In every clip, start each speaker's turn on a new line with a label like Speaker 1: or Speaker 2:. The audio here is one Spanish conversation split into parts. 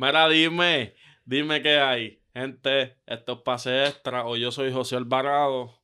Speaker 1: Mira, dime, dime qué hay. Gente, esto es pase extra. O yo soy José Alvarado.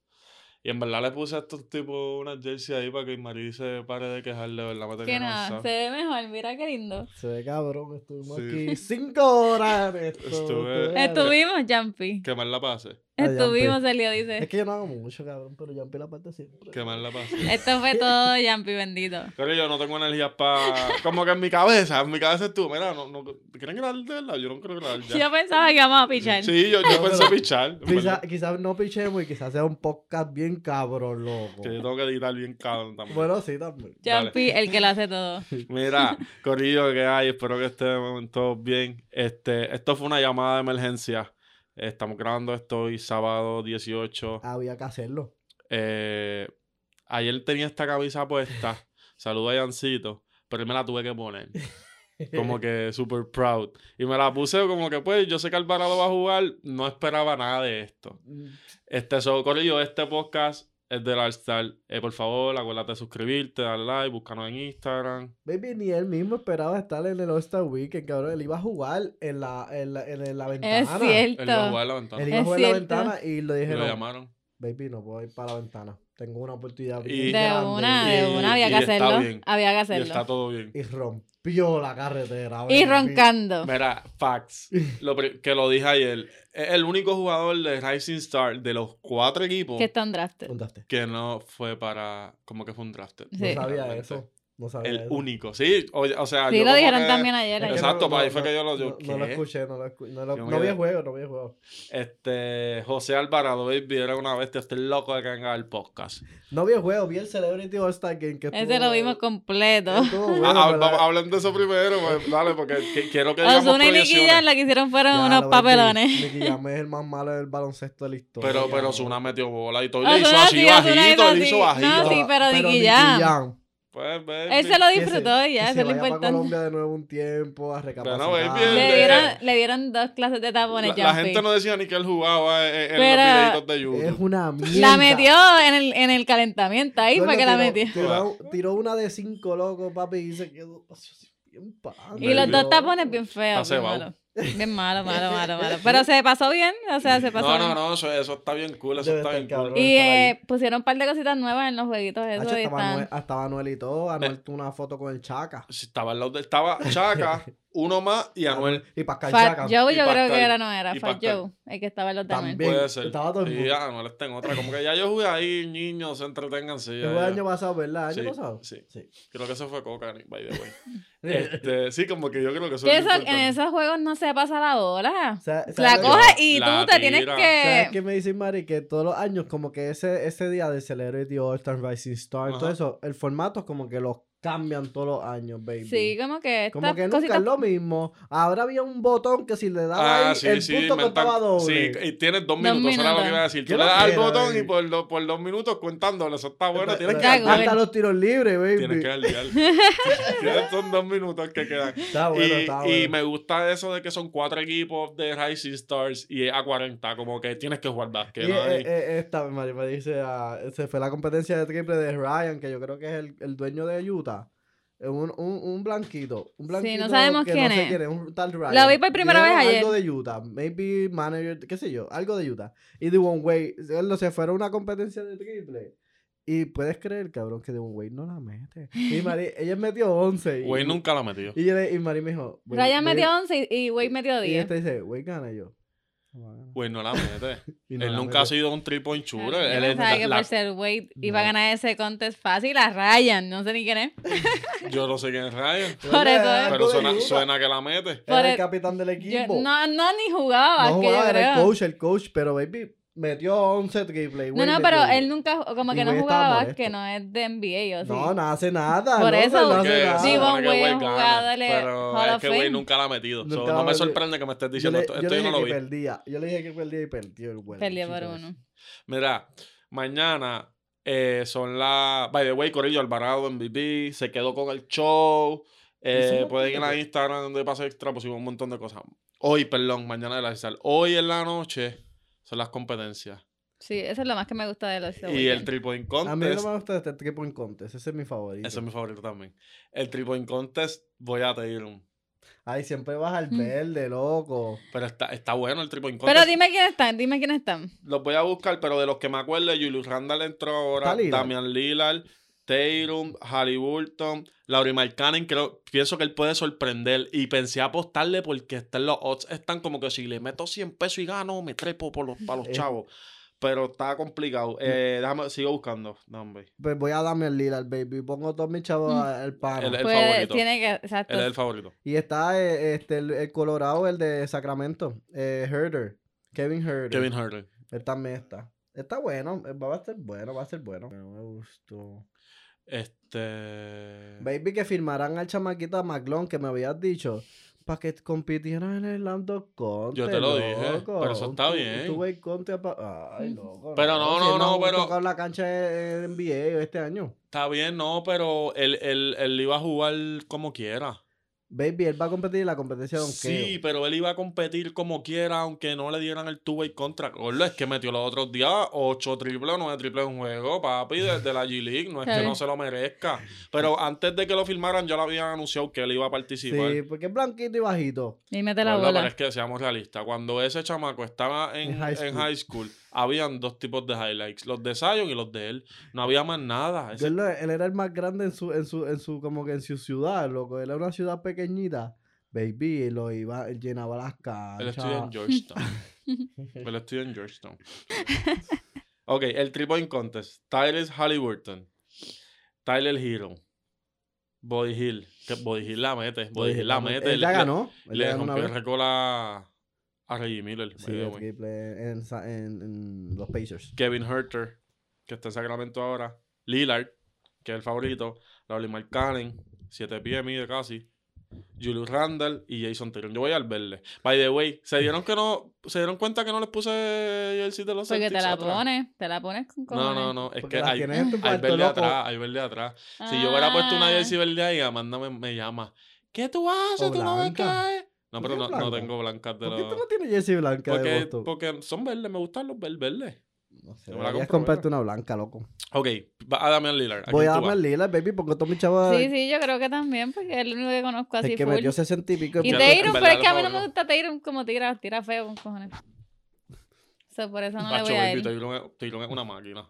Speaker 1: Y en verdad le puse a estos tipos una jersey ahí para que Marí se pare de quejar, de verdad. Me
Speaker 2: Que
Speaker 1: tenía
Speaker 2: nada, se ve mejor, mira qué lindo.
Speaker 3: Se ve cabrón, estuvimos
Speaker 1: Sí.
Speaker 3: aquí cinco horas. en esto,
Speaker 1: Estuve-
Speaker 3: estuve-
Speaker 2: Estuvimos, Jumpy.
Speaker 1: Que mal la pase.
Speaker 3: Ay,
Speaker 2: Estuvimos. Elio
Speaker 3: Es
Speaker 2: dice.
Speaker 3: que yo no hago mucho, cabrón, pero ya empecé la parte siempre.
Speaker 1: Que mal la pase.
Speaker 2: Esto fue todo, Jumpy, bendito.
Speaker 1: Pero yo no tengo energías para. Como que en mi cabeza, en mi cabeza estuvo. Mira, no, no, ¿quieren grabar de verdad? Yo no quiero grabar ya.
Speaker 2: Yo pensaba que íbamos a pichar.
Speaker 1: Sí, yo, yo pensé pichar.
Speaker 3: Quizás quizás no pichemos y quizás sea un podcast bien cabrón, loco.
Speaker 1: Que yo tengo que editar bien cabrón también.
Speaker 3: Bueno, sí, también.
Speaker 2: Jumpy, el que lo hace todo.
Speaker 1: Mira, Corillo, que hay? Espero que estén todos bien. Este, esto fue una llamada de emergencia. Estamos grabando esto hoy, sábado 18.
Speaker 3: Había que hacerlo.
Speaker 1: Eh, ayer tenía esta camisa puesta. Saludo a Yancito. Pero él me la tuve que poner. Como que super proud. Y me la puse como que, pues, yo sé que Alvarado va a jugar. No esperaba nada de esto. Este, so, Corillo, este podcast es del All-Star. Eh, por favor, acuérdate de suscribirte, darle like, búscanos en Instagram.
Speaker 3: Baby, ni él mismo esperaba estar en el All-Star Weekend, cabrón. Él iba a jugar en la, en la, en la ventana.
Speaker 2: Es
Speaker 1: Él iba a
Speaker 2: cierto.
Speaker 1: jugar a la ventana.
Speaker 3: Él iba a jugar en la
Speaker 2: cierto.
Speaker 3: ventana y le
Speaker 1: Y
Speaker 3: dije,
Speaker 1: lo llamaron.
Speaker 3: Baby, no puedo ir para la ventana. Tengo una oportunidad
Speaker 1: Y-
Speaker 2: De
Speaker 3: grande".
Speaker 2: una,
Speaker 1: Y-
Speaker 2: de una, había
Speaker 1: y
Speaker 2: que hacerlo.
Speaker 1: bien.
Speaker 2: Había que
Speaker 1: Y
Speaker 2: hacerlo.
Speaker 1: está todo bien.
Speaker 3: Y rompió la carretera.
Speaker 2: Y
Speaker 3: baby.
Speaker 2: roncando.
Speaker 1: Mira, facts. Lo que lo dije ayer. Es el único jugador de Rising Star de los cuatro equipos
Speaker 2: Que está en drafted.
Speaker 1: Que no fue para. Como que fue un drafted.
Speaker 3: No sabía
Speaker 1: Realmente.
Speaker 3: eso. No sabía
Speaker 1: El
Speaker 3: eso.
Speaker 1: único. Sí, o, o sea.
Speaker 2: Sí,
Speaker 1: yo
Speaker 2: lo dijeron
Speaker 1: que-
Speaker 2: también ayer.
Speaker 3: Es.
Speaker 1: Exacto, pues ahí fue que yo lo- yo,
Speaker 3: no, no lo escuché, no lo escuché. No, lo, no vi el juego, no vi el juego.
Speaker 1: Este. José Alvarado, baby, era una bestia. Estoy loco de que venga el podcast.
Speaker 3: No vi el juego, vi el Celebrity All-Star Game. Que
Speaker 2: Ese
Speaker 3: estuvo-
Speaker 2: lo vimos completo.
Speaker 3: bueno,
Speaker 1: Ah, ah, de eso primero, pues, dale, porque que- quiero que digamos
Speaker 2: Osuna y Nicky. Jam lo que hicieron fueron
Speaker 3: Ya,
Speaker 2: unos papelones.
Speaker 3: Nicky Jam es el más malo del baloncesto de la historia.
Speaker 1: Pero, pero metió bola y todo. y
Speaker 2: Ozuna
Speaker 1: Le hizo así
Speaker 2: sí, Ozuna
Speaker 1: bajito, le hizo bajito.
Speaker 2: No, sí, pero Nicky Jam.
Speaker 1: Pues, baby.
Speaker 2: Él se lo disfrutó y ya, eso
Speaker 3: se
Speaker 2: es lo
Speaker 3: para
Speaker 2: importante.
Speaker 3: Colombia de nuevo un tiempo a recapacitar.
Speaker 1: Bueno, baby,
Speaker 2: Le
Speaker 1: el-
Speaker 2: dieron, le dieron dos clases de tapones,
Speaker 1: La, la gente no decía ni que él jugaba en, en
Speaker 2: Pero-
Speaker 1: los videitos de
Speaker 3: Es
Speaker 1: YouTube.
Speaker 3: una mierda.
Speaker 2: La metió en el, en el calentamiento, ahí
Speaker 3: Bueno,
Speaker 2: fue que la metió.
Speaker 3: Tiró, tiró una de cinco locos, papi, y se quedó bien pan.
Speaker 2: Y los dos tapones bien feos.
Speaker 1: Está
Speaker 2: Bien malo. Malo, malo, malo. Pero se pasó bien, o sea, se pasó
Speaker 1: No,
Speaker 2: bien.
Speaker 1: no, no, eso, eso está bien cool, eso
Speaker 3: Debe
Speaker 1: está bien cool.
Speaker 3: cabrón.
Speaker 2: Y
Speaker 3: estar ahí.
Speaker 2: eh, pusieron un par de cositas nuevas en los jueguitos esos
Speaker 3: Hacho,
Speaker 2: y
Speaker 3: estaba,
Speaker 2: están...
Speaker 3: Anuel, y todo. Anuel tuvo una foto con el Chaca.
Speaker 1: Si Estaba al lado de, estaba Chaca, uno más y Anuel.
Speaker 3: Y Pascal
Speaker 2: Fat
Speaker 3: Chaca.
Speaker 2: Joe
Speaker 1: Y
Speaker 2: yo creo
Speaker 1: Pascal.
Speaker 2: que era, no era,
Speaker 1: Y
Speaker 2: Fat
Speaker 1: Pascal.
Speaker 2: Joe, el que estaba en los demás.
Speaker 3: También.
Speaker 1: Puede ser.
Speaker 3: estaba todo el
Speaker 1: Y
Speaker 3: mundo.
Speaker 1: ya, Anuel está en otra. Como que ya yo jugué ahí, niños, se entretengan. Sí,
Speaker 3: Que
Speaker 1: ya,
Speaker 3: fue el
Speaker 1: ya.
Speaker 3: año pasado, ¿verdad? ¿Año
Speaker 1: Sí,
Speaker 3: pasado?
Speaker 1: sí.
Speaker 3: Sí.
Speaker 1: Creo que eso fue Coca, by the way. este, sí, como que yo creo que eso
Speaker 2: Que
Speaker 1: es
Speaker 2: eso, en esos juegos no se pasa la bola. La
Speaker 3: ¿sabes lo que-
Speaker 2: coges y
Speaker 1: La
Speaker 2: tú te tienes
Speaker 1: tira.
Speaker 3: ¿Sabes
Speaker 2: que...
Speaker 3: qué me dice Mari? Que todos los años, como que ese, ese día de Celebrity All Star Rising Star,
Speaker 1: Ajá.
Speaker 3: todo eso, el formato es como que los cambian todos los años, baby.
Speaker 2: Sí, como que
Speaker 3: Como que nunca
Speaker 2: cositas...
Speaker 3: es lo mismo. Ahora había un botón que si le daba
Speaker 1: Ah,
Speaker 3: ahí,
Speaker 1: sí,
Speaker 3: el
Speaker 1: sí,
Speaker 3: punto
Speaker 1: mental-
Speaker 3: contaba doble.
Speaker 1: Sí, y tienes dos
Speaker 2: Dos
Speaker 1: minutos, eso era lo que
Speaker 2: minutos.
Speaker 1: iba a decir.
Speaker 3: ¿Qué
Speaker 1: Tú le das al botón
Speaker 3: baby?
Speaker 1: y por, do- por dos minutos contándole, eso está bueno, tienes que.
Speaker 3: Hasta los tiros libres, baby.
Speaker 1: Tienes que darle. Tienes- Son dos minutos que quedan.
Speaker 3: Está bueno,
Speaker 1: y,
Speaker 3: está
Speaker 1: y
Speaker 3: bueno.
Speaker 1: me gusta eso de que son cuatro equipos de Rising Stars y es a 40, como que tienes que jugar básquet.
Speaker 3: Y,
Speaker 1: ¿no?
Speaker 3: eh,
Speaker 1: Y-
Speaker 3: eh, esta, Mari me dice, ah, se fue la competencia de triple de Ryan, que yo creo que es el, el dueño de Utah. Un, un, un blanquito. Un blanquito
Speaker 2: no sabemos
Speaker 3: que
Speaker 2: quién
Speaker 3: no sé
Speaker 2: es.
Speaker 3: quién es, un tal Ryan.
Speaker 2: Lo vi por primera vez
Speaker 3: Algo de Utah. Maybe manager, qué sé yo, algo de Utah. Y Devon Wade, él no se fueron a una competencia de triple. Y puedes creer, cabrón, que Devon Wade no la mete. Y Mari, ella metió 11. Y,
Speaker 1: Güey nunca la metió.
Speaker 3: Y, yo le- y Mari me dijo... "Wade-
Speaker 2: Ryan
Speaker 3: Wade-"
Speaker 2: metió 11 y y Wade metió
Speaker 3: Y
Speaker 2: 10.
Speaker 3: este dice, Wade gana y yo.
Speaker 1: Güey no la mete.
Speaker 3: Y no
Speaker 1: Él
Speaker 3: la
Speaker 1: nunca ha
Speaker 3: metió.
Speaker 1: sido un three point shooter.
Speaker 2: Yo
Speaker 1: Él es
Speaker 2: pensaba que
Speaker 1: la-
Speaker 2: por ser Wade iba a
Speaker 3: No.
Speaker 2: ganar ese contest fácil a Ryan. No sé ni quién es.
Speaker 1: yo no sé quién es Ryan.
Speaker 2: Por eso.
Speaker 3: Algo
Speaker 1: Pero suena, suena que la mete.
Speaker 2: Por
Speaker 3: Era el
Speaker 2: el-
Speaker 3: capitán del
Speaker 2: Yo-
Speaker 3: equipo.
Speaker 2: no, no, ni jugaba.
Speaker 3: No
Speaker 2: que yo
Speaker 3: jugaba, era el coach, el coach, pero baby metió 11 triple. y
Speaker 2: No,
Speaker 3: Wade
Speaker 2: no, pero
Speaker 3: 10.
Speaker 2: él nunca, como que no
Speaker 3: Wade
Speaker 2: jugaba, que no es de NBA, o sí.
Speaker 3: No, no hace nada.
Speaker 2: Por
Speaker 3: no,
Speaker 2: eso,
Speaker 3: no hace nada.
Speaker 2: Wade
Speaker 1: Wade
Speaker 2: es jugador
Speaker 1: Pero
Speaker 2: Hall
Speaker 1: es que Wade nunca la ha metido. So, no me sorprende que me estés
Speaker 3: Yo
Speaker 1: diciendo
Speaker 3: le,
Speaker 1: esto.
Speaker 3: yo
Speaker 1: Esto
Speaker 3: le
Speaker 1: yo
Speaker 3: dije
Speaker 1: no lo
Speaker 3: que
Speaker 1: vi.
Speaker 3: perdía. Yo le dije que perdía y perdió el bueno.
Speaker 2: Perdió por uno.
Speaker 1: Mira, mañana eh, son las. By the way, Corillo Alvarado MVP. Se quedó con el show. Eh, pueden ir a. Instagram de Pase Extra, pusimos un montón de cosas. Hoy, perdón, mañana de la. Hoy en la noche son las competencias.
Speaker 2: Sí, eso es lo más que me gusta de los
Speaker 1: y el Three Point
Speaker 3: A mí no
Speaker 1: Contest.
Speaker 3: me gusta este triple en contest. Ese es mi favorito.
Speaker 1: Ese es mi favorito también. El Three Point Contest, voy a pedir un.
Speaker 3: Ay, siempre vas al
Speaker 2: Mm.
Speaker 3: verde, loco.
Speaker 1: Pero está, está bueno el triple
Speaker 2: Pero dime quiénes están, dime quiénes están.
Speaker 1: Los voy a buscar, pero de los que me acuerdo, Julius Randall entró ahora,
Speaker 3: Está Lillard.
Speaker 1: Damian Lillard, Tatum, Halliburton, Laurie Markkanen, creo, pienso que él puede sorprender y pensé apostarle porque están los odds están como que si le meto 100 pesos y gano, me trepo por los, para los
Speaker 3: Eh.
Speaker 1: chavos. Pero está complicado. Eh, déjame, sigo buscando. Dame, ve.
Speaker 3: Pues voy a darme el Lillard, baby. Pongo todos mis chavos
Speaker 2: Mm.
Speaker 3: al pana.
Speaker 1: El- el
Speaker 2: Pues
Speaker 1: favorito.
Speaker 2: tiene que, exacto.
Speaker 1: Él es el favorito.
Speaker 3: Y está eh, este, el, el Colorado, el de Sacramento. Eh, Herder. Kevin Herder.
Speaker 1: Kevin Herter.
Speaker 3: Él también está. Está bueno. eh, Va a ser bueno, va a ser bueno. No me gustó.
Speaker 1: Este.
Speaker 3: Baby, que firmarán al chamaquita McLean que me habías dicho. Para que compitieran en el Lambda Contest.
Speaker 1: Yo te lo dije,
Speaker 3: loco.
Speaker 1: pero eso está bien.
Speaker 3: contest pa- Ay, loco.
Speaker 1: Pero no, no, no,
Speaker 3: ha
Speaker 1: pero-
Speaker 3: tocado la cancha de NBA este año.
Speaker 1: Está bien, no, pero él, él, él iba a jugar como quiera.
Speaker 3: Baby, él va a competir en la competencia de donkeo.
Speaker 1: Sí, pero él iba a competir como quiera, aunque no le dieran el two-way contra. Gordo, es que metió los otros días 8 triples o 9 triples en juego, papi, desde la G-League. No es que no se lo merezca. Pero antes de que lo firmaran, ya lo habían anunciado que él iba a participar.
Speaker 3: Sí, porque es blanquito y bajito.
Speaker 2: Y mete la
Speaker 1: Gordo,
Speaker 2: bola.
Speaker 1: pero es que seamos realistas. Cuando ese chamaco estaba en,
Speaker 3: En high
Speaker 1: en
Speaker 3: school.
Speaker 1: high school, habían dos tipos de highlights: los de Zion y los de él. No había más nada. Ese-
Speaker 3: Él, él era el más grande en su, en su, en su, como que en su ciudad, loco. Él era una ciudad pequeñita. Baby, lo iba, llenaba las
Speaker 1: Él estudia en. Georgetown. Él estudia en Georgetown. ok, el three point contest. Tyler Halliburton. Tyler Hero. Body Hill. Que Body Hill la mete. Body Hill la mete.
Speaker 3: Él ya
Speaker 1: Le-
Speaker 3: ganó.
Speaker 1: Le
Speaker 3: una
Speaker 1: rompió el récord a, a Reggie Miller.
Speaker 3: Sí, en, en- en los Pacers.
Speaker 1: Kevin Herter, que está en Sacramento ahora. Lillard, que es el favorito. Laurie Markkanen, 7 pies mide casi. Julius Randall y Jason Taylor. Yo voy al verle. By the way, ¿se dieron que no se dieron cuenta que no les puse jersey de los
Speaker 2: Porque te la
Speaker 1: atrás?
Speaker 2: pones, te la pones con
Speaker 1: No,
Speaker 2: cojones.
Speaker 1: no, no, es
Speaker 3: Porque
Speaker 1: que hay, hay verde atrás, hay verde atrás. Si yo hubiera puesto una
Speaker 2: Ah.
Speaker 1: jersey verde ahí, Amanda me, me llama. ¿Qué tú haces?
Speaker 3: O
Speaker 1: ¿Tú no ves que
Speaker 3: blanca.
Speaker 1: hay? No,
Speaker 3: ¿Tú
Speaker 1: pero no, no tengo blancas de
Speaker 3: ¿Por qué tú no tienes jersey blanca de
Speaker 1: Porque,
Speaker 3: Boston?
Speaker 1: porque son verdes, me gustan los ver- verdes.
Speaker 3: No sé, deberías comprarte una blanca, loco.
Speaker 1: Ok, va a Damian Lillard. ¿A
Speaker 3: Voy a el Lillard, baby, porque todos mis chavos...
Speaker 2: Sí, sí, yo creo que también, porque es el único que conozco así
Speaker 3: el que
Speaker 2: full.
Speaker 3: metió 60 y pico.
Speaker 2: Y Tatum, pero es que a mí no me gusta Tatum como tira, tira feo con cojones. O sea, por eso no le
Speaker 1: Pacho,
Speaker 2: voy a
Speaker 1: baby,
Speaker 2: ir.
Speaker 1: Taylor es- Taylor es una máquina.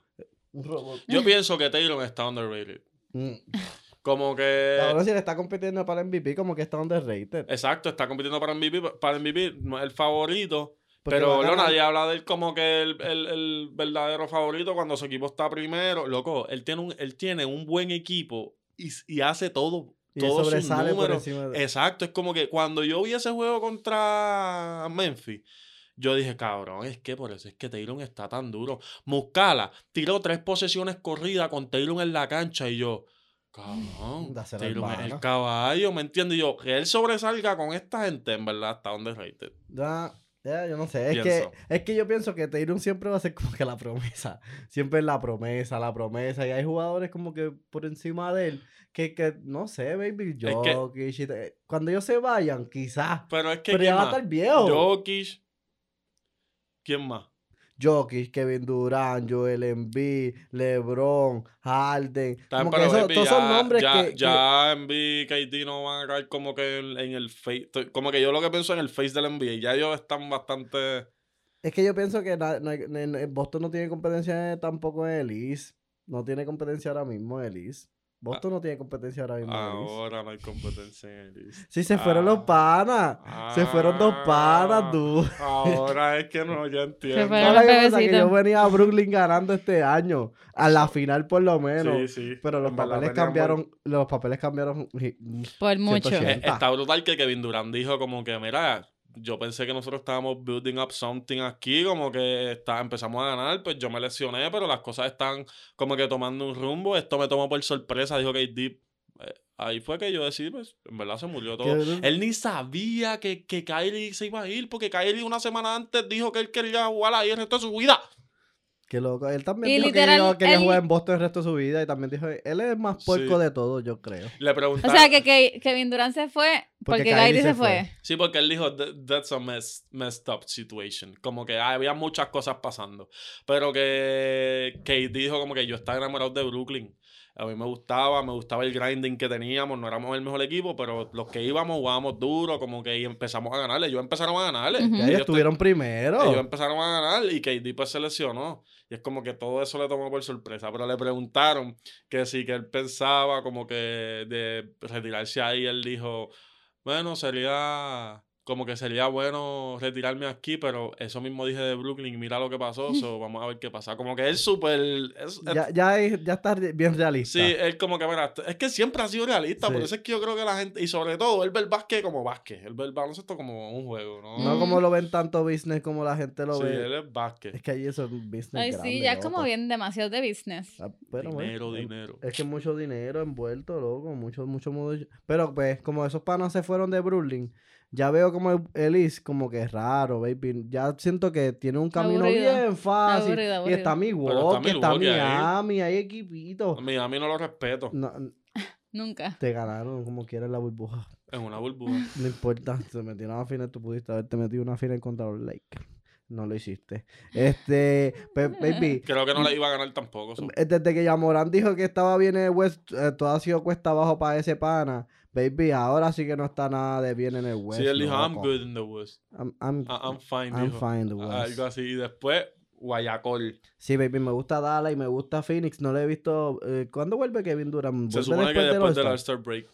Speaker 3: Un robot.
Speaker 1: Yo pienso que Taylor está underrated.
Speaker 3: Mm.
Speaker 1: Como que...
Speaker 3: Ahora si le está compitiendo para MVP, como que está underrated.
Speaker 1: Exacto, está compitiendo para MVP, para MVP, no es el favorito.
Speaker 3: Porque
Speaker 1: pero no, nadie habla de él como que el, el- el verdadero favorito cuando su equipo está primero. Loco, él tiene un, él tiene un buen equipo y, y hace todo.
Speaker 3: Y
Speaker 1: todos sus
Speaker 3: sobresale por encima de...
Speaker 1: Exacto, es como que cuando yo vi ese juego contra Memphis, yo dije, cabrón, es que por eso es que Taylor está tan duro. Muscala tiró tres posesiones corridas con Taylor en la cancha y yo, cabrón, Taylor es el caballo, ¿me entiendes? Yo, que él sobresalga con esta gente, en verdad, está underrated.
Speaker 3: Ya, ya, yo no sé. Es que, es que yo pienso que Tatum siempre va a ser como que la promesa. Siempre es la promesa, la promesa. Y hay jugadores como que por encima de él que, que no sé, baby.
Speaker 1: Es que-
Speaker 3: Jokic Cuando ellos se vayan, quizás.
Speaker 1: Pero es que,
Speaker 3: Pero
Speaker 1: ¿quién
Speaker 3: ya va a estar viejo.
Speaker 1: Jokic. ¿Quién más?
Speaker 3: Jokic, Kevin Durant, Joel Embiid, LeBron, Harden. Como que eso- todos
Speaker 1: ya,
Speaker 3: son nombres
Speaker 1: ya,
Speaker 3: que, que-
Speaker 1: ya Embiid, KD no van a caer como que en, en el face. Como que yo lo que pienso en el face del NBA. Ya ellos están bastante.
Speaker 3: Es que yo pienso que na- no hay- en- en Boston no tiene competencia tampoco en el East. No tiene competencia ahora mismo en el East. Boston no tiene competencia ahora mismo.
Speaker 1: Ahora no hay competencia en el East.
Speaker 3: Sí, se fueron los
Speaker 1: Ah.
Speaker 3: panas. Se fueron dos panas, tú.
Speaker 1: Ahora es que no, ya entiendo.
Speaker 2: fueron
Speaker 3: Ahora
Speaker 2: los
Speaker 3: que yo venía a Brooklyn ganando este año. A la final por lo menos.
Speaker 1: Sí, sí.
Speaker 3: Pero los
Speaker 1: En
Speaker 3: papeles cambiaron. Los papeles cambiaron.
Speaker 2: Por mucho.
Speaker 3: 180.
Speaker 1: Eh, está brutal que Kevin Durant dijo como que, mira, yo pensé que nosotros estábamos building up something aquí, como que está, empezamos a ganar, pues yo me lesioné, pero las cosas están como que tomando un rumbo, esto me tomó por sorpresa, dijo que Deep. ahí fue que yo decidí, pues, en verdad se murió todo. Él ni sabía que, que Kylie se iba a ir, porque Kylie una semana antes dijo que él quería jugar ahí el resto de su vida.
Speaker 3: Qué loco. Él también
Speaker 2: Y
Speaker 3: dijo
Speaker 2: literal,
Speaker 3: que yo quería
Speaker 2: él-
Speaker 3: jugar en Boston el resto de su vida. Y también dijo, él es más puerco
Speaker 1: Sí.
Speaker 3: de todo, yo creo.
Speaker 1: Le
Speaker 2: O
Speaker 1: preguntaron.
Speaker 2: sea, que, que Kevin Durant se fue
Speaker 3: Porque
Speaker 2: porque,
Speaker 3: Kylie
Speaker 2: Kylie
Speaker 3: se
Speaker 2: se
Speaker 3: fue.
Speaker 2: fue.
Speaker 1: Sí, porque él dijo, "That- that's a mess- messed up situation. Como que había muchas cosas pasando. Pero que Kate dijo como que yo estaba enamorado de Brooklyn. A mí me gustaba, me gustaba el grinding que teníamos. No éramos el mejor equipo, pero los que íbamos jugábamos duro, como que empezamos a ganarle. Ellos empezaron a ganarle.
Speaker 3: Ya
Speaker 1: Ellos
Speaker 3: ellos estuvieron primero.
Speaker 1: ellos empezaron a ganar y KD pues se lesionó. Y es como que todo eso le tomó por sorpresa. Pero le preguntaron que sí, que él pensaba como que de retirarse ahí. Él dijo, bueno, sería como que sería bueno retirarme aquí, pero eso mismo dije de Brooklyn mira lo que pasó. so, vamos a ver qué pasa. Como que él súper... es- es-
Speaker 3: Ya, ya, es- ya está bien realista.
Speaker 1: Sí, él como que, mira, es que siempre ha sido realista, por
Speaker 3: Sí.
Speaker 1: eso es que yo creo que la gente, y sobre todo, él ve el básquet como básquet, él ve el baloncesto como un juego, ¿no?
Speaker 3: No como lo ven tanto business como la gente lo
Speaker 1: sí,
Speaker 3: ve.
Speaker 1: él es básquet.
Speaker 3: Es que ahí eso es un business
Speaker 2: Ay,
Speaker 3: grande,
Speaker 2: sí, ya es como bien demasiado de business.
Speaker 3: Ah, pero, bueno,
Speaker 1: dinero,
Speaker 3: eh,
Speaker 1: dinero.
Speaker 3: Es que mucho dinero envuelto, loco. Mucho, mucho modo. Pero pues, como esos panas se fueron de Brooklyn, ya veo como el- Elise como que es raro, baby. Ya siento que tiene un camino
Speaker 2: Aburrido.
Speaker 3: bien fácil.
Speaker 2: Aburrido,
Speaker 3: Y está Milwaukee,
Speaker 1: está
Speaker 3: está
Speaker 1: ahí.
Speaker 3: Miami, hay equipitos.
Speaker 1: A mí no lo respeto.
Speaker 3: No,
Speaker 2: Nunca.
Speaker 3: te ganaron como quieras la burbuja.
Speaker 1: Es una burbuja.
Speaker 3: No importa, se metieron a una final, tú pudiste haberte metido una final contra los Lakers. No lo hiciste. Este, pe- baby,
Speaker 1: Creo que no le iba a ganar tampoco. so.
Speaker 3: Desde que Yamorán dijo que estaba bien en el West, eh, todo ha sido cuesta abajo para ese pana. Baby, ahora sí que no está nada de bien en el West.
Speaker 1: Sí, él dijo, I'm good in the West.
Speaker 3: I'm, I'm-
Speaker 1: I- I'm fine,
Speaker 3: I'm
Speaker 1: dijo.
Speaker 3: fine in the West.
Speaker 1: Algo así. Y después, Guayacol.
Speaker 3: Sí, baby, me gusta Dallas y me gusta Phoenix. No le he visto. eh, ¿Cuándo vuelve Kevin Durant?
Speaker 1: Se
Speaker 3: ¿Vuelve
Speaker 1: supone que después del
Speaker 3: All-Star?
Speaker 1: All-Star Break.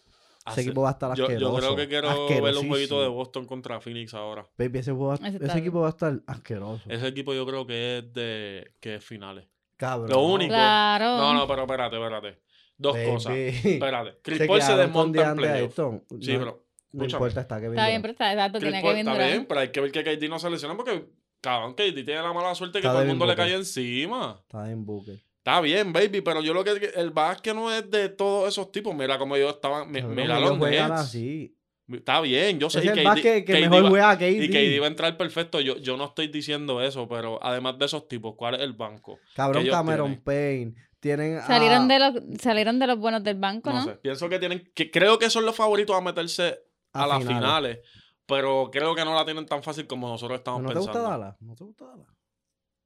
Speaker 3: Ese equipo va a estar
Speaker 1: yo,
Speaker 3: asqueroso.
Speaker 1: yo creo que quiero ver un jueguito de. Boston contra Phoenix ahora.
Speaker 3: Baby, ese, juego va-
Speaker 2: Ese
Speaker 3: ese equipo va a estar asqueroso.
Speaker 1: Ese equipo yo creo que es de que es finales.
Speaker 3: Cabrón.
Speaker 1: Lo único.
Speaker 2: Claro.
Speaker 1: No, no, pero espérate, espérate. Dos
Speaker 3: Baby.
Speaker 1: cosas. Espérate. Chris
Speaker 3: Se
Speaker 1: Paul desmonta en playoff. Sí,
Speaker 3: no,
Speaker 1: pero.
Speaker 3: No
Speaker 1: escúchame.
Speaker 3: importa, está Kevin
Speaker 2: Está bien, pero está exacto. Tiene
Speaker 1: Paul
Speaker 2: que
Speaker 1: está bien, pero hay que ver que KD no se lesiona porque, cabrón, KD tiene la mala suerte que
Speaker 3: Está
Speaker 1: todo el mundo le cae encima.
Speaker 3: Está en Booker.
Speaker 1: Está bien, baby, pero yo lo que el básquet no es de todos esos tipos. Mira cómo ellos estaban. Mira los Nets.
Speaker 3: así.
Speaker 1: Está bien, yo sé
Speaker 3: Es
Speaker 1: y
Speaker 3: el
Speaker 1: KD
Speaker 3: básquet que
Speaker 1: KD
Speaker 3: mejor
Speaker 1: va-
Speaker 3: juega KD.
Speaker 1: Y KD va a entrar perfecto. Yo, yo no estoy diciendo eso, pero además de esos tipos, ¿cuál es el banco?
Speaker 3: Cabrón,
Speaker 1: que
Speaker 3: Cameron
Speaker 1: tienen.
Speaker 3: Payne. Tienen a-
Speaker 2: Salieron de los, salieron de los buenos del banco,
Speaker 1: No,
Speaker 2: ¿no?
Speaker 1: sé. Pienso que tienen. que Creo que son los favoritos a meterse a, las finales. Pero creo que no la tienen tan fácil como nosotros estamos
Speaker 3: ¿No te
Speaker 1: pensando.
Speaker 3: gusta Dallas? ¿No te gusta Dallas?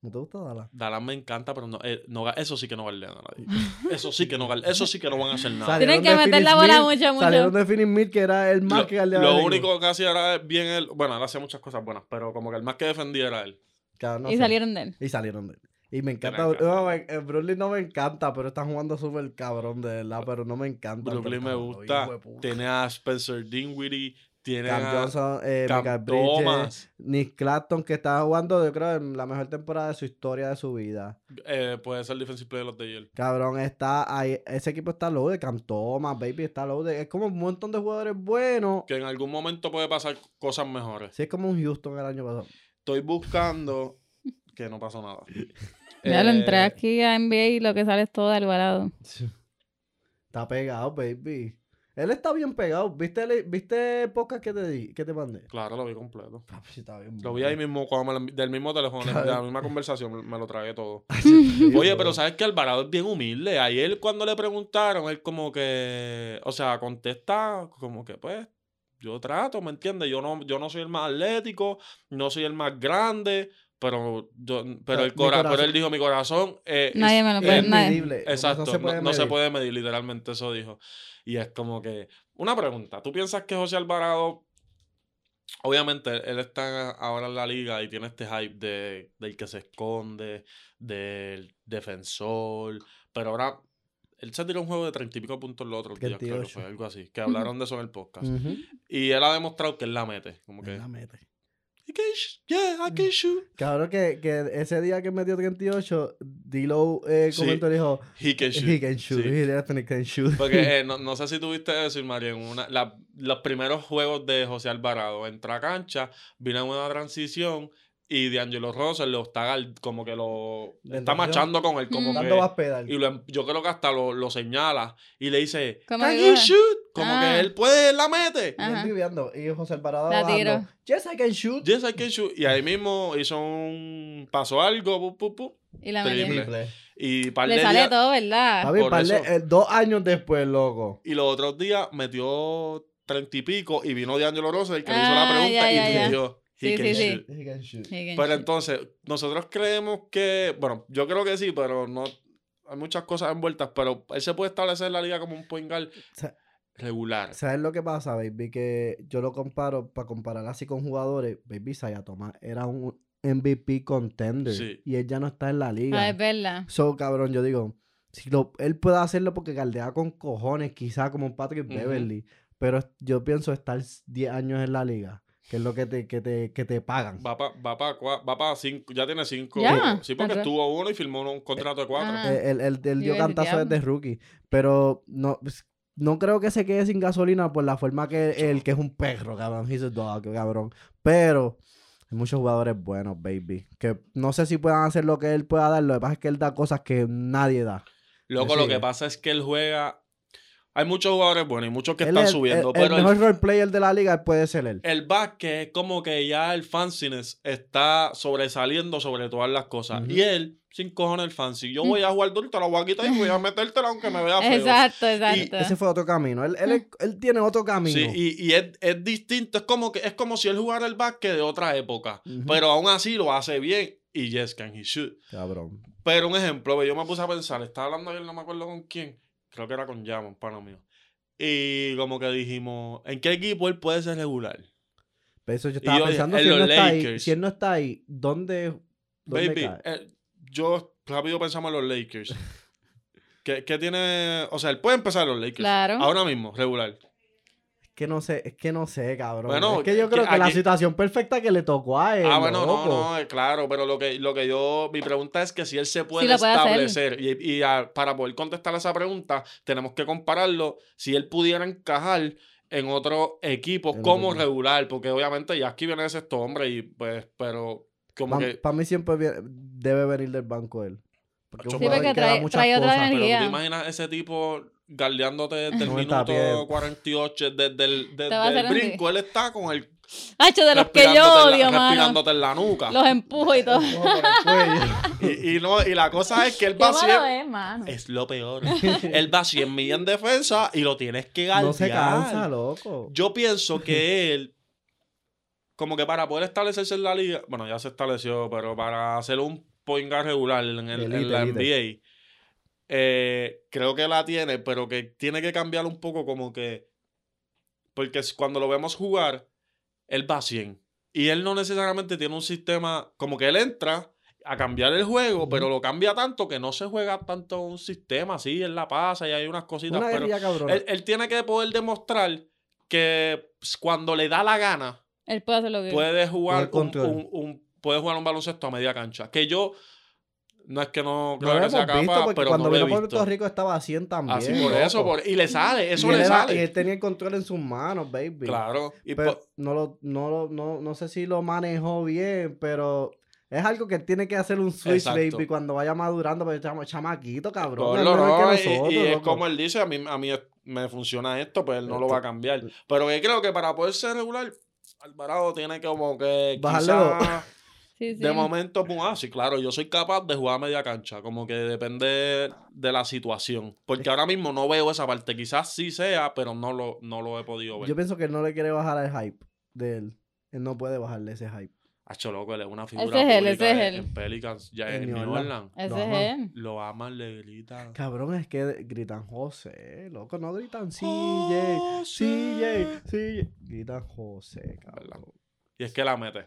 Speaker 3: ¿No te gusta Dallas?
Speaker 1: Dallas me encanta, pero no, eh, no eso sí que no vale nada. nadie. Eso sí que no vale- Eso sí que no van a hacer nada.
Speaker 2: Tienen que meter la bola mucho, mucho.
Speaker 3: Salieron de Finney Smith, que era el más
Speaker 1: Lo,
Speaker 3: que
Speaker 1: lo único que hacía era bien él. Bueno, él hacía muchas cosas buenas, pero como que el más que defendía era él.
Speaker 3: No
Speaker 2: y
Speaker 3: sé.
Speaker 2: salieron de él.
Speaker 3: Y salieron de él. Y me encanta. No, me- eh, Brooklyn no me encanta, pero están jugando súper cabrón, de verdad. Pero no me encanta.
Speaker 1: Brooklyn me gusta. Tiene a Spencer Dinwiddie. Tiene
Speaker 3: Cam
Speaker 1: a
Speaker 3: Johnson, eh,
Speaker 1: Cam
Speaker 3: Bridges. Nick Clapton, que está jugando, yo creo, en la mejor temporada de su historia de su vida.
Speaker 1: eh, puede ser Defensive Player of the Year.
Speaker 3: Cabrón, está ahí, ese equipo está loaded, Cam Thomas, baby, está loaded. Es como un montón de jugadores buenos.
Speaker 1: Que en algún momento puede pasar cosas mejores.
Speaker 3: Sí, es como un Houston el año pasado.
Speaker 1: Estoy buscando. Que no pasó nada.
Speaker 2: Ya lo
Speaker 1: Eh,
Speaker 2: entré aquí a NBA y lo que sale es todo Alvarado.
Speaker 3: Está pegado, baby. Él está bien pegado. ¿Viste el, ¿viste el podcast que te di, que te mandé?
Speaker 1: Claro, lo vi completo.
Speaker 3: Papi, sí, está bien
Speaker 1: Lo vi ahí mismo, cuando me lo del mismo teléfono, de la misma conversación, me- me lo tragué todo. Oye, pero sabes que Alvarado es bien humilde. Ayer cuando le preguntaron, él como que, o sea, contesta como que pues, yo trato, ¿me entiendes? Yo no, yo no soy el más atlético, no soy el más grande, pero yo, pero el cora- pero él dijo mi corazón. eh,
Speaker 2: Nadie
Speaker 1: es-
Speaker 2: me lo
Speaker 1: es
Speaker 2: puede-
Speaker 3: Es
Speaker 2: nadie.
Speaker 3: medible.
Speaker 1: Exacto,
Speaker 3: No se puede
Speaker 1: no, se
Speaker 3: medir.
Speaker 1: puede medir, literalmente eso dijo. Y es como que, una pregunta, ¿tú piensas que José Alvarado, obviamente él está ahora en la liga y tiene este hype de, del que se esconde, del defensor, pero ahora él se tiró un juego de treinta y pico puntos los otros días, creo que
Speaker 3: 38.
Speaker 1: fue algo así, que hablaron de eso en el podcast. Y él ha demostrado que él la mete, como que,
Speaker 3: la mete.
Speaker 1: "I can sh- yeah, I can shoot.
Speaker 3: Cabrón, que, que ese día que metió 38, Dilo eh,
Speaker 1: Sí.
Speaker 3: comentó y dijo:
Speaker 1: He can shoot.
Speaker 3: He can shoot,
Speaker 1: Sí.
Speaker 3: he definitely can shoot.
Speaker 1: Porque eh, no, no sé si tuviste eso, Mario, en una, la- los primeros juegos de José Alvarado. Entra a cancha, viene una transición y D'Angelo Russell lo está como que lo
Speaker 3: De
Speaker 1: está machando con él, como
Speaker 2: Mm.
Speaker 3: Dando
Speaker 1: que,
Speaker 3: pedal.
Speaker 1: y lo em- yo creo que hasta lo, lo señala y le dice,
Speaker 2: ¿Cómo
Speaker 1: Can you shoot? Como
Speaker 2: Ah.
Speaker 1: que él puede, él la mete.
Speaker 3: Y él viviendo. Y José Alvarado
Speaker 2: La
Speaker 3: bajando,
Speaker 2: tiro.
Speaker 3: Yes, I can shoot.
Speaker 1: Yes, I can shoot. Y ahí mismo hizo un, pasó algo, pu, pu, pu,
Speaker 2: Y la metió.
Speaker 3: Triple.
Speaker 1: y par
Speaker 2: Le
Speaker 1: de
Speaker 2: sale
Speaker 1: días-
Speaker 2: todo, ¿verdad?
Speaker 3: Papi,
Speaker 1: Por
Speaker 3: par de- eh, dos años después, loco.
Speaker 1: Y los otros días metió treinta y pico y vino D'Angelo Russell, el que le hizo la
Speaker 2: Ah,
Speaker 1: pregunta
Speaker 2: ya,
Speaker 1: y
Speaker 2: ya,
Speaker 1: le
Speaker 2: ya.
Speaker 1: dio, he
Speaker 2: Sí,
Speaker 1: can
Speaker 2: sí, sí.
Speaker 3: He can shoot.
Speaker 1: Pero entonces, nosotros creemos que, bueno, yo creo que sí, pero no, hay muchas cosas envueltas, pero él se puede establecer en la liga como un point guard
Speaker 3: sea,
Speaker 1: regular.
Speaker 3: ¿Sabes lo que pasa, baby? Que yo lo comparo, para comparar así con jugadores, baby, Saya Thomas era un MVP contender.
Speaker 1: Sí.
Speaker 3: Y él ya no está en la liga.
Speaker 2: Ah, es verdad.
Speaker 3: So, cabrón, yo digo, si lo, él puede hacerlo porque galdea con cojones, quizá como un Patrick. Beverly. Pero yo pienso estar 10 años en la liga, que es lo que te, que te, que te pagan.
Speaker 1: Va para va pa, va pa cinco, ya tiene cinco. Sí, porque
Speaker 2: arre.
Speaker 1: estuvo uno y firmó un contrato de cuatro.
Speaker 2: Ajá.
Speaker 3: Eh, Él, él- él dio cantazo desde rookie. Pero no, pues, no creo que se quede sin gasolina por la forma que él, que es un perro, cabrón. He's a dog, cabrón. Pero hay muchos jugadores buenos, baby. Que no sé si puedan hacer lo que él pueda dar. Lo que pasa es que él da cosas que nadie da.
Speaker 1: Loco, lo que pasa es que él juega. Hay muchos jugadores buenos y muchos que
Speaker 3: Él
Speaker 1: están
Speaker 3: es-
Speaker 1: subiendo,
Speaker 3: el,
Speaker 1: pero el,
Speaker 3: mejor role player de la liga puede ser él.
Speaker 1: el básquet es como que ya el fanciness está sobresaliendo sobre todas las cosas. Y él, sin cojones el fancy. Yo voy a jugar duro, te la voy a quitar y voy a metértela aunque me vea feo.
Speaker 2: Exacto, exacto.
Speaker 3: Ese fue otro camino. Él, él, él tiene otro camino.
Speaker 1: Sí, y, y es, es distinto, es como que es como si él jugara el básquet de otra época. Pero aún así lo hace bien. Y yes, can he shoot.
Speaker 3: Cabrón.
Speaker 1: Pero un ejemplo, yo me puse a pensar, estaba hablando ayer, no me acuerdo con quién, creo que era con Llamo, un pana mío. Y como que dijimos, ¿en qué equipo él puede ser regular?
Speaker 3: Pero eso yo estaba
Speaker 1: yo dije,
Speaker 3: pensando,
Speaker 1: en
Speaker 3: si él, no
Speaker 1: los
Speaker 3: está ahí,
Speaker 1: Lakers.
Speaker 3: si él no está ahí, ¿dónde, dónde
Speaker 1: Baby,
Speaker 3: cae?
Speaker 1: eh, yo rápido pensamos en los Lakers. ¿Qué, qué tiene? O sea, él puede empezar en los Lakers.
Speaker 2: Claro.
Speaker 1: Ahora mismo, regular.
Speaker 3: Es que no sé, es que no sé, cabrón.
Speaker 1: Bueno,
Speaker 3: es que yo creo que, la
Speaker 1: aquí-
Speaker 3: situación perfecta que le tocó a él.
Speaker 1: ah, bueno,
Speaker 3: loco.
Speaker 1: no, no, eh, claro, pero lo que, lo que yo, mi pregunta es que si él se puede
Speaker 2: lo puede hacer.
Speaker 1: establecer y, y a- para poder contestar esa pregunta, tenemos que compararlo si él pudiera encajar en otro equipo
Speaker 3: En
Speaker 1: como regular, porque obviamente ya aquí viene ese sexto hombre y pues, pero como
Speaker 3: Para
Speaker 1: que...
Speaker 3: mí siempre debe venir del banco él. Porque
Speaker 1: Sí,
Speaker 2: porque trae-
Speaker 3: muchas
Speaker 2: trae otra
Speaker 3: cosas.
Speaker 2: energía.
Speaker 1: Pero te imaginas ese tipo galdeándote desde el
Speaker 3: 90
Speaker 1: minuto
Speaker 3: pies.
Speaker 1: 48, desde el, desde
Speaker 2: a
Speaker 1: brinco, él está con el...
Speaker 2: Hacho, de los que yo odio, mano.
Speaker 1: respirándote en la nuca.
Speaker 2: Los empujo y todo.
Speaker 1: Y, y no, y la cosa es que él va 100...
Speaker 2: es.
Speaker 1: Es lo peor. él va 100 millas en defensa y lo tienes que galdear.
Speaker 3: no se cansa, loco.
Speaker 1: Yo pienso que él, como que para poder establecerse en la liga, bueno, ya se estableció, pero para hacer un point guard regular en, el- en la
Speaker 3: elite.
Speaker 1: NBA, eh, creo que la tiene, pero que tiene que cambiar un poco como que, porque cuando lo vemos jugar, él va a 100. Y él no necesariamente tiene un sistema, como que él entra a cambiar el juego, pero lo cambia tanto que no se juega tanto un sistema, sí, él la pasa y hay unas cositas,
Speaker 3: Una
Speaker 1: pero él, él tiene que poder demostrar que pues, cuando le da la gana
Speaker 2: Él puede hacer lo que
Speaker 1: puede jugar un- puede jugar un baloncesto a media cancha. Que yo no es que no creo que sea
Speaker 3: visto
Speaker 1: capaz,
Speaker 3: porque
Speaker 1: pero
Speaker 3: cuando
Speaker 1: no
Speaker 3: vino por
Speaker 1: visto.
Speaker 3: Puerto Rico estaba a 100 también.
Speaker 1: Así por eso, por- y le sale, eso
Speaker 3: y
Speaker 1: le
Speaker 3: era-
Speaker 1: sale.
Speaker 3: y él tenía el control en sus manos, baby.
Speaker 1: Claro. Y
Speaker 3: Pero
Speaker 1: po-
Speaker 3: no, lo, no, lo, no, no sé si lo manejó bien, pero es algo que tiene que hacer un switch,
Speaker 1: Exacto.
Speaker 3: baby, cuando vaya madurando, pero chama, chamaquito, cabrón.
Speaker 1: Por
Speaker 3: es
Speaker 1: lo no,
Speaker 3: que
Speaker 1: y-
Speaker 3: nosotros,
Speaker 1: y, es como él dice, a mí, a mí me funciona esto, pues él no lo va a cambiar. Pero yo creo que para poder ser regular, Alvarado tiene que como que quizá
Speaker 2: Sí, sí.
Speaker 1: de momento, pum, ah, sí, claro, yo soy capaz de jugar a media cancha, como que depende de la situación. Porque ahora mismo no veo esa parte, quizás sí sea, pero no lo, no lo he podido ver.
Speaker 3: Yo pienso que él no le quiere bajar el hype de él. Él no puede bajarle ese hype.
Speaker 1: Hacho, loco, él es una figura
Speaker 2: Ese es él, ese es
Speaker 1: en-
Speaker 2: él.
Speaker 1: en Pelicans, ya
Speaker 3: En
Speaker 1: en
Speaker 3: New Orleans.
Speaker 1: Orleans.
Speaker 2: Ese
Speaker 3: Lo
Speaker 2: es
Speaker 3: aman.
Speaker 2: él.
Speaker 1: Lo aman, le gritan.
Speaker 3: Cabrón, es que gritan José, loco, no gritan CJ. CJ, CJ. Gritan José, cabrón.
Speaker 1: Y es que la mete.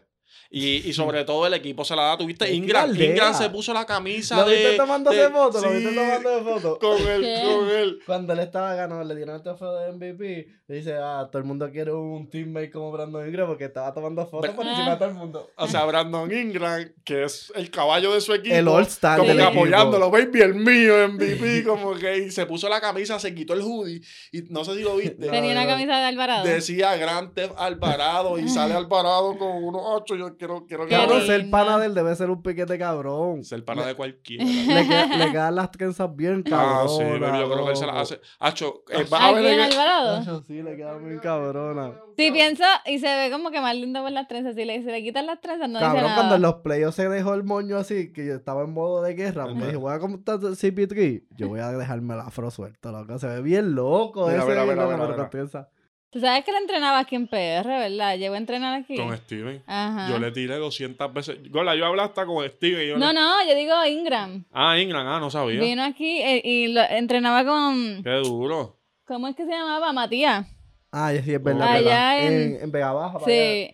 Speaker 1: Y, y sobre todo el equipo se la da. Tuviste Ingram. Ingram se puso la camisa
Speaker 3: ¿Lo
Speaker 1: de...
Speaker 3: viste tomándose
Speaker 1: de-
Speaker 3: fotos? ¿Lo viste tomando de fotos?
Speaker 1: Con él, con él.
Speaker 3: Cuando él estaba ganando, le dieron el trofeo de MVP. Le dice, ah, todo el mundo quiere un teammate como Brandon Ingram porque estaba tomando fotos por encima de todo el mundo.
Speaker 1: O sea, Brandon Ingram, que es el caballo de su equipo.
Speaker 3: El All-Star
Speaker 1: Como
Speaker 3: del
Speaker 1: que
Speaker 3: equipo.
Speaker 1: apoyándolo, baby, el mío, MVP, como que y se puso la camisa, se quitó el hoodie y no sé si lo viste.
Speaker 2: Tenía una camisa de Alvarado.
Speaker 1: Decía Grand Theft Alvarado y sale Alvarado con unos ocho. Yo quiero, quiero
Speaker 3: Cabrón, ser pana de él debe ser un piquete cabrón.
Speaker 1: es el pana de cualquiera.
Speaker 3: Le, queda- le quedan las trenzas bien
Speaker 1: Ah,
Speaker 3: cabronas.
Speaker 1: sí, baby, yo creo que él se la
Speaker 3: loco.
Speaker 1: hace. Acho, eh, vas a
Speaker 2: ¿A
Speaker 1: ver en
Speaker 2: Alvarado?
Speaker 3: Sí, le quedan bien cabronas.
Speaker 2: Sí, pienso, y se ve como que más lindo por las trenzas. Si le, si le quitan las trenzas, no dice
Speaker 3: Cabrón,
Speaker 2: nada.
Speaker 3: cuando en los playoffs se dejó el moño así, que yo estaba en modo de guerra, me dije, voy a comprar CP3, yo voy a dejarme el afro suelto, loco. Se ve bien loco
Speaker 1: Mira,
Speaker 3: ese
Speaker 1: mira, mira, mira,
Speaker 3: pero
Speaker 1: mira.
Speaker 2: Tú sabes que él entrenaba aquí en PR, ¿verdad? Llegó a entrenar aquí.
Speaker 1: Con Steven.
Speaker 2: Ajá.
Speaker 1: Yo le tiré 200 veces. Gola, yo hablé hasta con Steven. y yo
Speaker 2: No,
Speaker 1: le-
Speaker 2: no, yo digo Ingram.
Speaker 1: Ah, Ingram, ah, no sabía.
Speaker 2: Vino aquí eh, y lo, entrenaba con.
Speaker 1: Qué duro.
Speaker 2: ¿Cómo es que se llamaba? Matías.
Speaker 3: Ah, sí, es verdad.
Speaker 2: Allá
Speaker 3: verdad.
Speaker 2: en-
Speaker 3: en, en Vega Baja.
Speaker 2: Sí.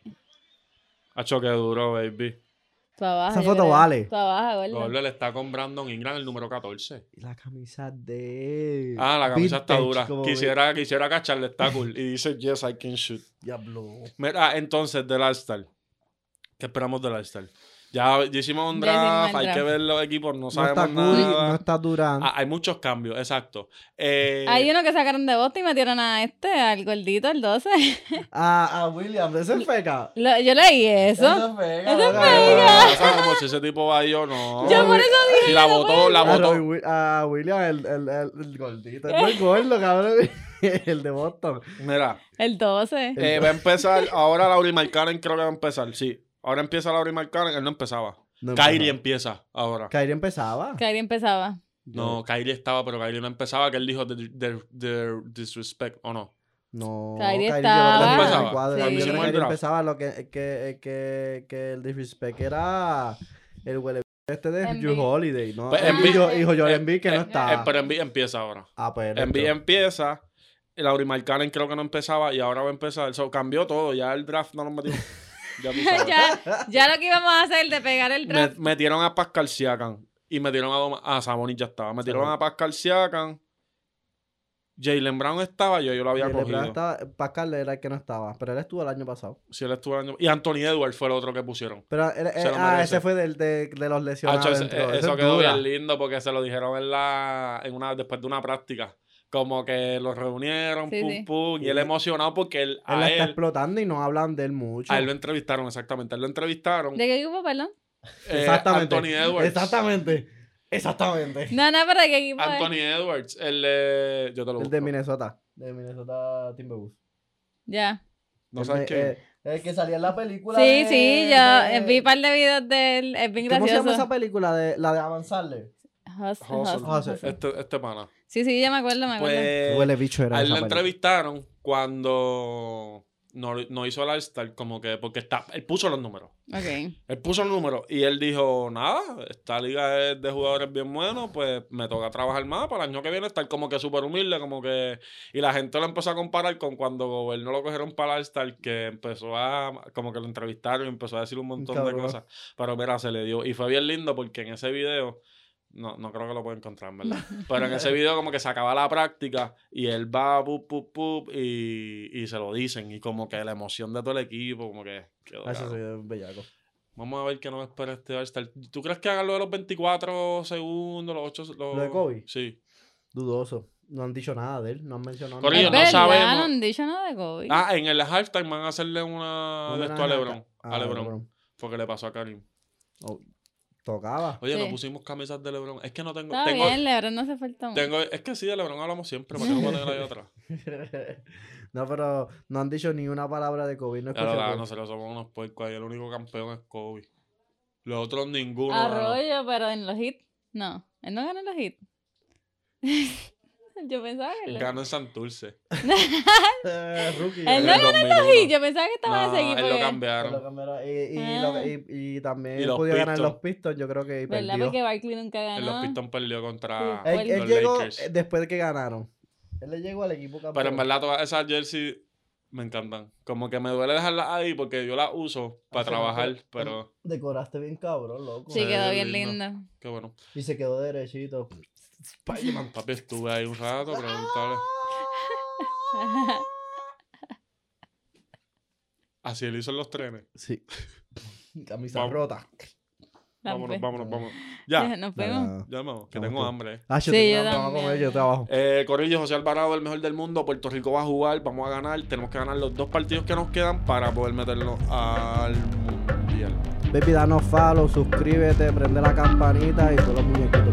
Speaker 1: Hacho, qué duro, baby.
Speaker 3: Esa foto vale.
Speaker 2: ¿verdad?
Speaker 1: Gordo le está con Brandon Ingram el número 14.
Speaker 3: Y la camisa de.
Speaker 1: Ah, la camisa está dura.
Speaker 3: como
Speaker 1: Quisiera, quisiera cacharle, está cool. Y dice, yes, I can shoot.
Speaker 3: Diablo.
Speaker 1: Mira, entonces, del All-Star. ¿Qué esperamos del All-Star? Ya, ya hicimos un draft, hay que ver los equipos, no
Speaker 3: No
Speaker 1: sabemos
Speaker 3: está Curry,
Speaker 1: nada.
Speaker 3: no está Durant.
Speaker 1: Ah, hay muchos cambios, exacto. Eh,
Speaker 2: Hay uno que sacaron de Boston y metieron a este, al gordito, el 12.
Speaker 3: A, a Williams, ese es feca.
Speaker 2: Lo- yo leí eso.
Speaker 3: Ese es feca.
Speaker 2: Ese es feca.
Speaker 1: o sea, como si ese tipo va yo, no.
Speaker 2: Yo por eso dije.
Speaker 1: Y la votó, la votó.
Speaker 3: A Williams, el, el, el, el gordito. El muy gordo, cabrón. El de Boston.
Speaker 1: Mira,
Speaker 2: El 12.
Speaker 1: eh, va a empezar, ahora Lauri Markkanen creo que va a empezar, sí. Ahora empieza Lauri Markkanen, él no empezaba.
Speaker 3: No
Speaker 1: Kyrie empieza ahora.
Speaker 3: Kyrie empezaba.
Speaker 2: Kyrie empezaba.
Speaker 1: No, Kyrie estaba, pero Kyrie no empezaba, que él dijo the, the- the disrespect, ¿o no?
Speaker 3: No,
Speaker 2: Kyrie
Speaker 3: yo no
Speaker 2: estaba.
Speaker 3: que cuadra.
Speaker 2: Sí.
Speaker 3: Yo que Kyrie empezaba lo que, que, que, que el disrespect era el huele este de. Drew Holiday, ¿no?
Speaker 1: Pues
Speaker 3: hijo Joel
Speaker 1: Eh,
Speaker 3: Embiid que no
Speaker 1: eh,
Speaker 3: está.
Speaker 1: eh, pero Embiid empieza ahora.
Speaker 3: ah, pues.
Speaker 1: Embiid empieza, Lauri Markkanen creo que no empezaba y ahora va a empezar. Eso cambió todo, ya el draft no nos metió. Ya
Speaker 2: ya, ya lo que íbamos a hacer de pegar el
Speaker 1: Me-
Speaker 2: draft.
Speaker 1: metieron a Pascal Siakam y metieron a Doma- a Sabonis ya estaba. Metieron a Pascal Siakam. Jalen Brown estaba, yo, yo lo había
Speaker 3: LeBron
Speaker 1: cogido.
Speaker 3: estaba- Pascal era el que no estaba, pero él estuvo el año pasado.
Speaker 1: Sí, él estuvo el año- Y Anthony Edwards fue el otro que pusieron.
Speaker 3: Pero él- él-
Speaker 1: Se lo
Speaker 3: ah,
Speaker 1: merece.
Speaker 3: ese fue del, de, de los lesionados.
Speaker 1: Eh,
Speaker 3: Esa
Speaker 1: eso
Speaker 3: es
Speaker 1: quedó
Speaker 3: dura.
Speaker 1: bien lindo porque se lo dijeron en la en una después de una práctica. Como que los reunieron,
Speaker 2: Sí,
Speaker 1: pum,
Speaker 2: sí.
Speaker 1: pum, y él emocionado porque él,
Speaker 3: Él la está
Speaker 1: él,
Speaker 3: explotando y no hablan de él mucho.
Speaker 1: a él lo entrevistaron, exactamente. A él lo entrevistaron.
Speaker 2: ¿De qué equipo, perdón?
Speaker 1: eh,
Speaker 3: Exactamente.
Speaker 1: Anthony Edwards.
Speaker 3: Exactamente. Exactamente.
Speaker 2: No, no, pero ¿de qué equipo es?
Speaker 1: Anthony Edwards, el de... Yo te lo
Speaker 3: El
Speaker 1: busco.
Speaker 3: de Minnesota. De Minnesota Timberwolves.
Speaker 2: Ya.
Speaker 1: No
Speaker 3: El
Speaker 1: sabes
Speaker 3: de-
Speaker 1: qué.
Speaker 3: eh, el que salía en la película.
Speaker 2: Sí,
Speaker 3: de-
Speaker 2: sí, yo
Speaker 3: de-
Speaker 2: vi un par de videos de él. Es bien
Speaker 3: ¿Cómo se llama esa película? De, la de avanzarle.
Speaker 2: Hustle.
Speaker 1: Este, este pana.
Speaker 2: Sí, sí, ya me acuerdo, me acuerdo.
Speaker 1: Pues...
Speaker 3: Huele bicho era
Speaker 1: A él lo entrevistaron cuando no, no hizo el All-Star, como que porque está, él puso los números.
Speaker 2: Ok.
Speaker 1: Él puso los números y él dijo, nada, esta liga es de jugadores bien buenos, pues me toca trabajar más para el año que viene estar como que súper humilde, como que... Y la gente lo empezó a comparar con cuando él no lo cogieron para el All-Star, que empezó a... como que lo entrevistaron y empezó a decir un montón de
Speaker 3: Cabrón.
Speaker 1: cosas. Pero mira, se le dio. Y fue bien lindo porque en ese video... No, no creo que lo pueda encontrar, en ¿verdad? Pero en ese video como que se acaba la práctica y él va, pup, pup, pup, y, y se lo dicen. Y como que la emoción de todo el equipo, como que quedó
Speaker 3: Ah, Eso es un bellaco.
Speaker 1: Vamos a ver qué nos espera este All-Star. ¿Tú crees que hagan lo de los 24 segundos, los 8... Los...
Speaker 3: ¿Lo de Kobe?
Speaker 1: Sí.
Speaker 3: Dudoso. No han dicho nada de él. No han mencionado
Speaker 1: no
Speaker 3: nada.
Speaker 2: verdad,
Speaker 1: sabemos.
Speaker 2: no han dicho nada de Kobe.
Speaker 1: Ah, en el halftime van a hacerle una
Speaker 3: Un
Speaker 1: de esto a LeBron.
Speaker 3: Ah,
Speaker 1: a LeBron. Porque le pasó a Karim.
Speaker 3: Oh, tocaba.
Speaker 1: Oye, no
Speaker 2: Sí.
Speaker 1: pusimos camisas de LeBron. Es que no tengo...
Speaker 2: Está
Speaker 1: tengo,
Speaker 2: bien, LeBron no hace falta mucho.
Speaker 1: tengo es que sí, de LeBron hablamos siempre. ¿Para qué no puedo tener ahí otra?
Speaker 3: no, pero no han dicho ni una palabra de COVID. No
Speaker 1: Ya
Speaker 3: escuché
Speaker 1: lo nosotros somos unos puercos ahí. El único campeón es Kobe. Los otros ninguno. ganó.
Speaker 2: Arroyo, pero en los hits. No, él no ganó en los hits. Yo pensaba que él.
Speaker 1: Ganó en Santurce.
Speaker 3: Eh, rookie.
Speaker 2: Él
Speaker 1: En
Speaker 2: no
Speaker 1: el
Speaker 2: ganó en los
Speaker 1: 2001.
Speaker 2: hits. Yo pensaba que estaba en
Speaker 1: No,
Speaker 2: ese equipo.
Speaker 1: él lo
Speaker 3: lo
Speaker 1: cambiaron.
Speaker 3: cambiaron. Y, y,
Speaker 2: Ah.
Speaker 3: lo- y- y también
Speaker 1: Y los
Speaker 3: pudo ganar en
Speaker 1: Pistons.
Speaker 3: los Pistons. Yo creo que
Speaker 2: ¿Verdad?
Speaker 3: perdió.
Speaker 2: Porque Barkley nunca ganó.
Speaker 1: En los Pistons perdió contra
Speaker 2: Sí,
Speaker 3: Él,
Speaker 2: Él-
Speaker 3: él
Speaker 1: los
Speaker 3: llegó
Speaker 1: Lakers.
Speaker 3: eh, después de que ganaron. Él le llegó al equipo campeón.
Speaker 1: Pero en verdad todas esas jerseys me encantan. Como que me duele dejarlas ahí porque yo las uso para trabajar, pero
Speaker 3: Decoraste bien cabrón, loco.
Speaker 2: Sí,
Speaker 1: Se
Speaker 2: quedó bien
Speaker 1: lindo. qué bueno.
Speaker 3: Y se quedó derechito. Spider-Man.
Speaker 1: Papi, estuve ahí un rato preguntarle. Así él hizo en los trenes.
Speaker 3: Sí. Camisa
Speaker 1: Vamos.
Speaker 3: rota.
Speaker 1: Vámonos,
Speaker 2: Lampe.
Speaker 1: vámonos, vámonos. Ya,
Speaker 2: Nos.
Speaker 3: Nada.
Speaker 1: ya vamos, que tengo hambre.
Speaker 3: Ah, yo
Speaker 2: Sí, yo
Speaker 3: vamos a comer,
Speaker 2: también.
Speaker 3: yo trabajo.
Speaker 1: Eh, Corillo, José Alvarado, el mejor del mundo. Puerto Rico va a jugar, vamos a ganar. Tenemos que ganar los dos partidos que nos quedan para poder meternos al mundial.
Speaker 3: Baby, danos follow, suscríbete, prende la campanita y todos los muñequitos.